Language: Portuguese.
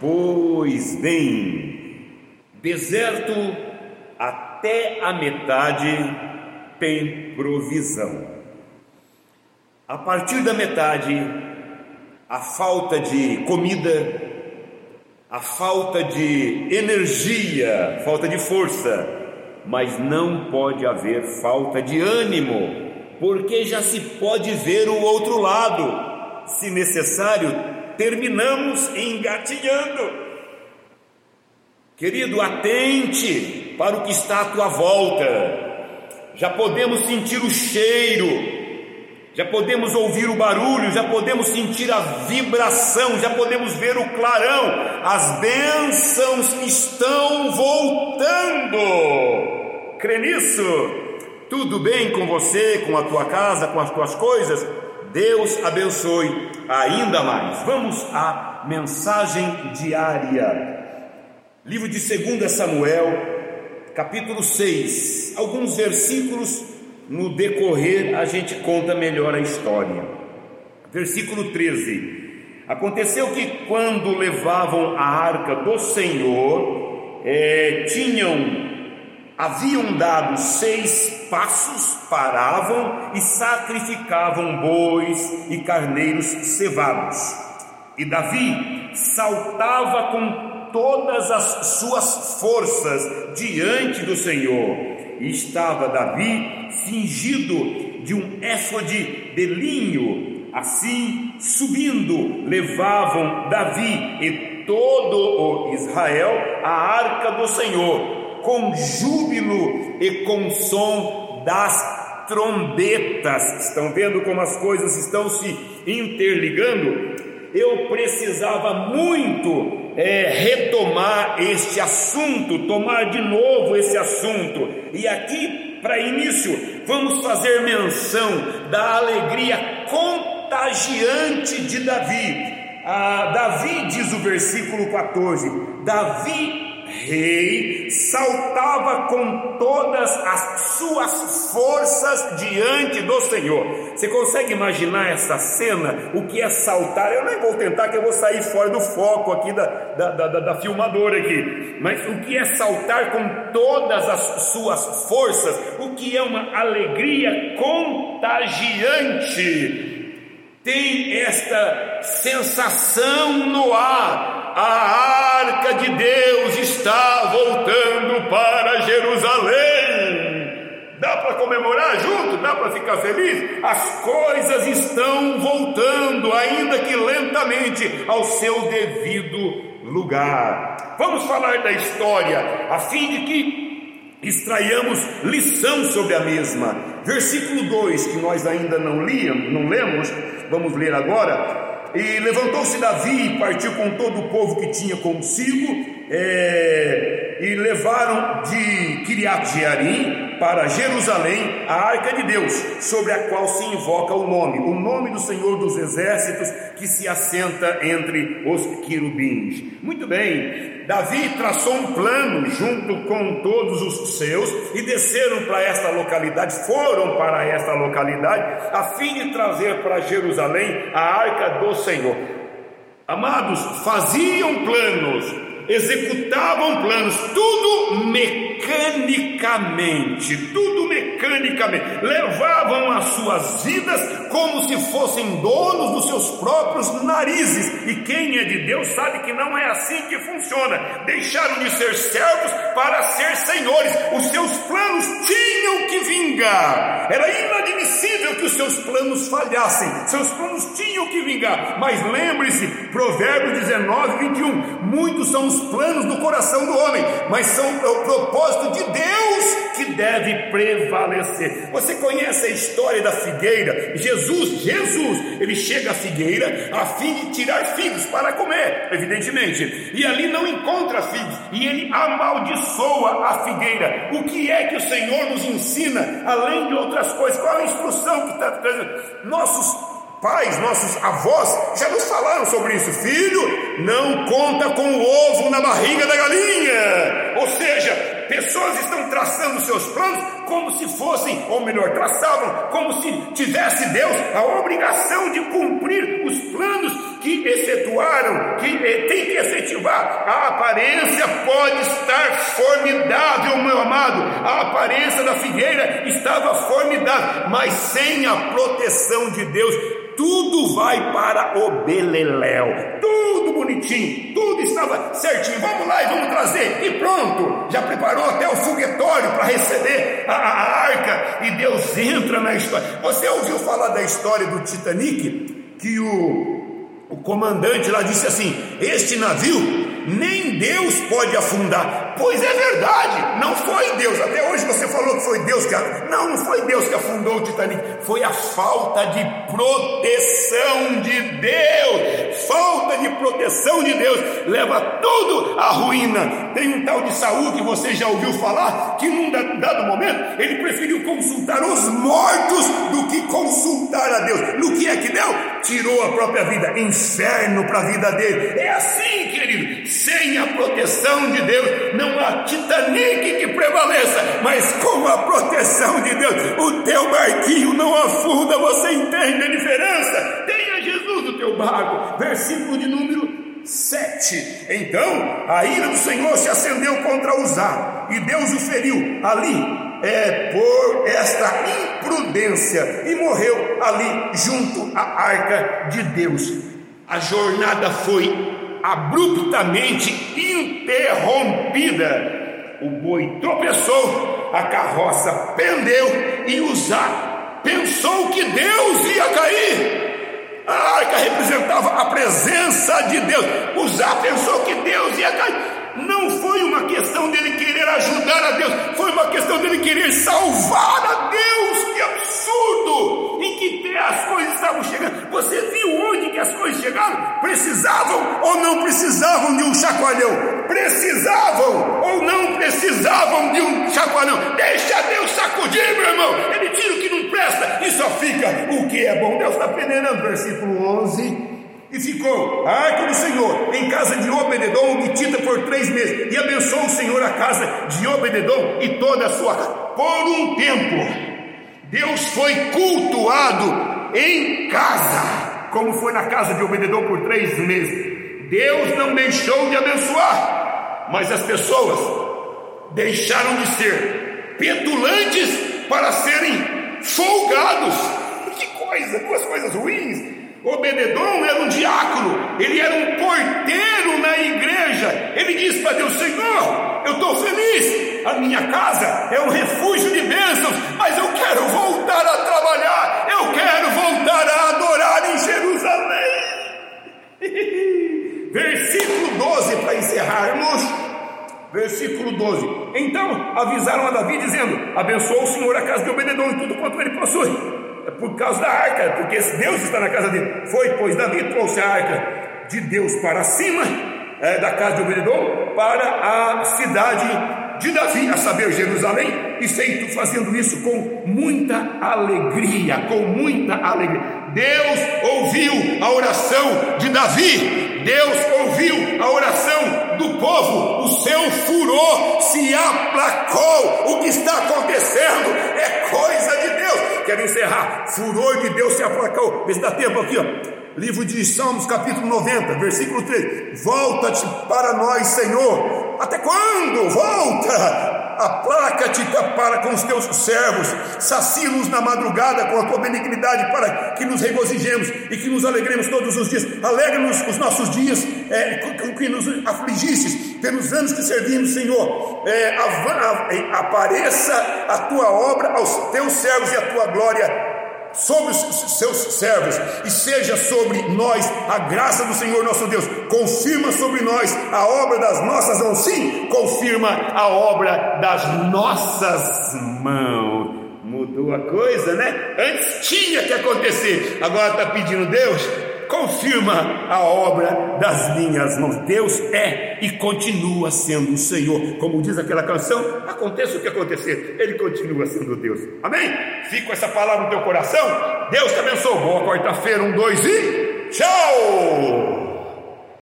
Pois bem, deserto até a metade tem provisão. A partir da metade, a falta de comida, a falta de energia, falta de força, mas não pode haver falta de ânimo, porque já se pode ver o outro lado. Se necessário, terminamos engatinhando. Querido, atente para o que está à tua volta. Já podemos sentir o cheiro, já podemos ouvir o barulho, já podemos sentir a vibração, já podemos ver o clarão. As bênçãos estão voltando. Crê nisso? Tudo bem com você, com a tua casa, com as tuas coisas? Deus abençoe ainda mais. Vamos à mensagem diária. Livro de 2 Samuel, capítulo 6. Alguns versículos no decorrer a gente conta melhor a história. Versículo 13. Aconteceu que quando levavam a arca do Senhor, é, tinham haviam dado seis passos, paravam e sacrificavam bois e carneiros cevados. E Davi saltava com todas as suas forças diante do Senhor. E estava Davi fingido de um éfode de linho. Assim, subindo, levavam Davi e todo o Israel a arca do Senhor com júbilo e com som das trombetas. Estão vendo como as coisas estão se interligando? Eu precisava muito é, retomar este assunto, tomar de novo esse assunto. E aqui, para início, vamos fazer menção da alegria contagiante de Davi. Ah, Davi diz o versículo 14: Davi rei saltava com todas as suas forças diante do Senhor. Você consegue imaginar essa cena? O que é saltar? Eu nem vou tentar, que eu vou sair fora do foco aqui da, da, da, da filmadora aqui. Mas o que é saltar com todas as suas forças? O que é uma alegria contagiante? Tem esta sensação no ar a arca de Deus comemorar junto? Dá para ficar feliz? As coisas estão voltando, ainda que lentamente, ao seu devido lugar. Vamos falar da história, a fim de que extraiamos lição sobre a mesma. Versículo 2, que nós ainda não líamos, não lemos, vamos ler agora. E levantou-se Davi e partiu com todo o povo que tinha consigo, é, e levaram de Kiriat Jearim para Jerusalém a arca de Deus, sobre a qual se invoca o nome, o nome do Senhor dos Exércitos, que se assenta entre os querubins. Muito bem, Davi traçou um plano junto com todos os seus e desceram para esta localidade, foram para esta localidade, a fim de trazer para Jerusalém a arca do Senhor. Amados, faziam planos, executavam planos, tudo mecanicamente, tudo mecanicamente, levavam as suas vidas como se fossem donos dos seus próprios narizes. E quem é de Deus sabe que não é assim que funciona. Deixaram de ser servos para ser senhores. Os seus planos tinham que vingar. Era inadmissível que os seus planos falhassem. Seus planos tinham que vingar. Mas lembre-se, Provérbios 19, 21. Muitos são os planos do coração do homem, mas são o propósito de Deus que deve prevalecer. Você conhece a história da figueira? Jesus, Jesus, ele chega à figueira a fim de tirar figos para comer, evidentemente, e ali não encontra figos, e ele amaldiçoa a figueira. O que é que o Senhor nos ensina, além de outras coisas? Qual a instrução que está trazendo? Nossos pais, nossos avós já nos falaram sobre isso. Filho, não conta com o ovo na barriga da galinha. Ou seja, pessoas estão traçando seus planos como se fossem, ou melhor, traçavam como se tivesse Deus a obrigação de cumprir os planos que efetuaram, que eh, tem que efetivar a aparência pode estar formidável, meu amado. A aparência da figueira estava formidável, mas sem a proteção de Deus, tudo vai para o beleléu. Tudo bonitinho, tudo estava certinho. Vamos lá e vamos trazer. E pronto, já preparou até o foguetório para receber a, a arca. E Deus entra na história. Você ouviu falar da história do Titanic? Que o, o comandante lá disse assim: Este navio nem Deus pode afundar. Pois é verdade, não foi Deus. Até hoje você falou que foi Deus que não, não foi Deus que afundou o Titanic, foi a falta de proteção de Deus. Falta de proteção de Deus leva tudo à ruína. Tem um tal de Saul que você já ouviu falar que num dado momento ele preferiu consultar os mortos do que consultar a Deus. No que é que deu? Tirou a própria vida, inferno para a vida dele. É assim, querido sem a proteção de Deus, não há Titanic que prevaleça, mas com a proteção de Deus, o teu barquinho não afunda, você entende a diferença? Tenha Jesus no teu barco, versículo de número 7. Então a ira do Senhor se acendeu contra Uzá, e Deus o feriu ali é, por esta imprudência e morreu ali junto à arca de Deus. A jornada foi abruptamente interrompida. O boi tropeçou, a carroça pendeu e Uzá pensou que Deus ia cair. A arca representava a presença de Deus. Uzá pensou que Deus ia cair. Não foi uma questão dele querer ajudar a Deus, foi uma questão dele querer salvar a Deus. Que absurdo! Em que as coisas estavam chegando? Você viu onde que as coisas chegaram? Precisavam ou não precisavam de um chacoalhão? Precisavam ou não precisavam de um chacoalhão? Deixa Deus sacudir, meu irmão. Ele tira o que não presta e só fica o que é bom. Deus está peneirando, versículo 11. E ficou a arca do Senhor em casa de Obededom, obtida por três meses. E abençoou o Senhor a casa de Obededom e toda a sua casa. Por um tempo, Deus foi cultuado em casa, como foi na casa de Obededom por três meses. Deus não deixou de abençoar, mas as pessoas deixaram de ser petulantes para serem folgados. Que coisa, duas coisas ruins. Obededon era um diácono, ele era um porteiro na igreja. Ele disse para Deus: Senhor, eu estou feliz, a minha casa é um refúgio de bênçãos, mas eu quero voltar a trabalhar, eu quero voltar a adorar em Jerusalém. Versículo 12 para encerrarmos. Versículo 12: Então avisaram a Davi, dizendo: Abençoa o Senhor a casa de Obededon e tudo quanto ele possui é por causa da arca, porque Deus está na casa dele. Foi, pois Davi trouxe a arca de Deus para cima é, da casa de Obededom para a cidade de Davi, a saber, Jerusalém, e feito fazendo isso com muita alegria, com muita alegria. Deus ouviu a oração de Davi, Deus ouviu a oração do povo, o seu furor se aplacou. O que está acontecendo é coisa de. Quero encerrar. Furor de Deus se aplacou. Vê se dá tempo aqui, ó. Livro de Salmos, capítulo 90, versículo 3. Volta-te para nós, Senhor. Até quando? Volta! aplaca-te para com os teus servos, sacia-nos na madrugada com a tua benignidade, para que nos regozijemos e que nos alegremos todos os dias. Alegra-nos os nossos dias é, que nos afligistes, pelos anos que servimos, Senhor. É, apareça a tua obra aos teus servos e a tua glória sobre os seus servos e seja sobre nós a graça do Senhor nosso Deus. Confirma sobre nós a obra das nossas mãos. Sim, confirma a obra das nossas mãos. Mudou a coisa, né? Antes tinha que acontecer, agora está pedindo Deus confirma a obra das minhas mãos. Deus é e continua sendo o Senhor. Como diz aquela canção, aconteça o que acontecer, Ele continua sendo Deus. Amém? Fica essa palavra no teu coração. Deus te abençoe. Boa quarta-feira, um, dois e tchau!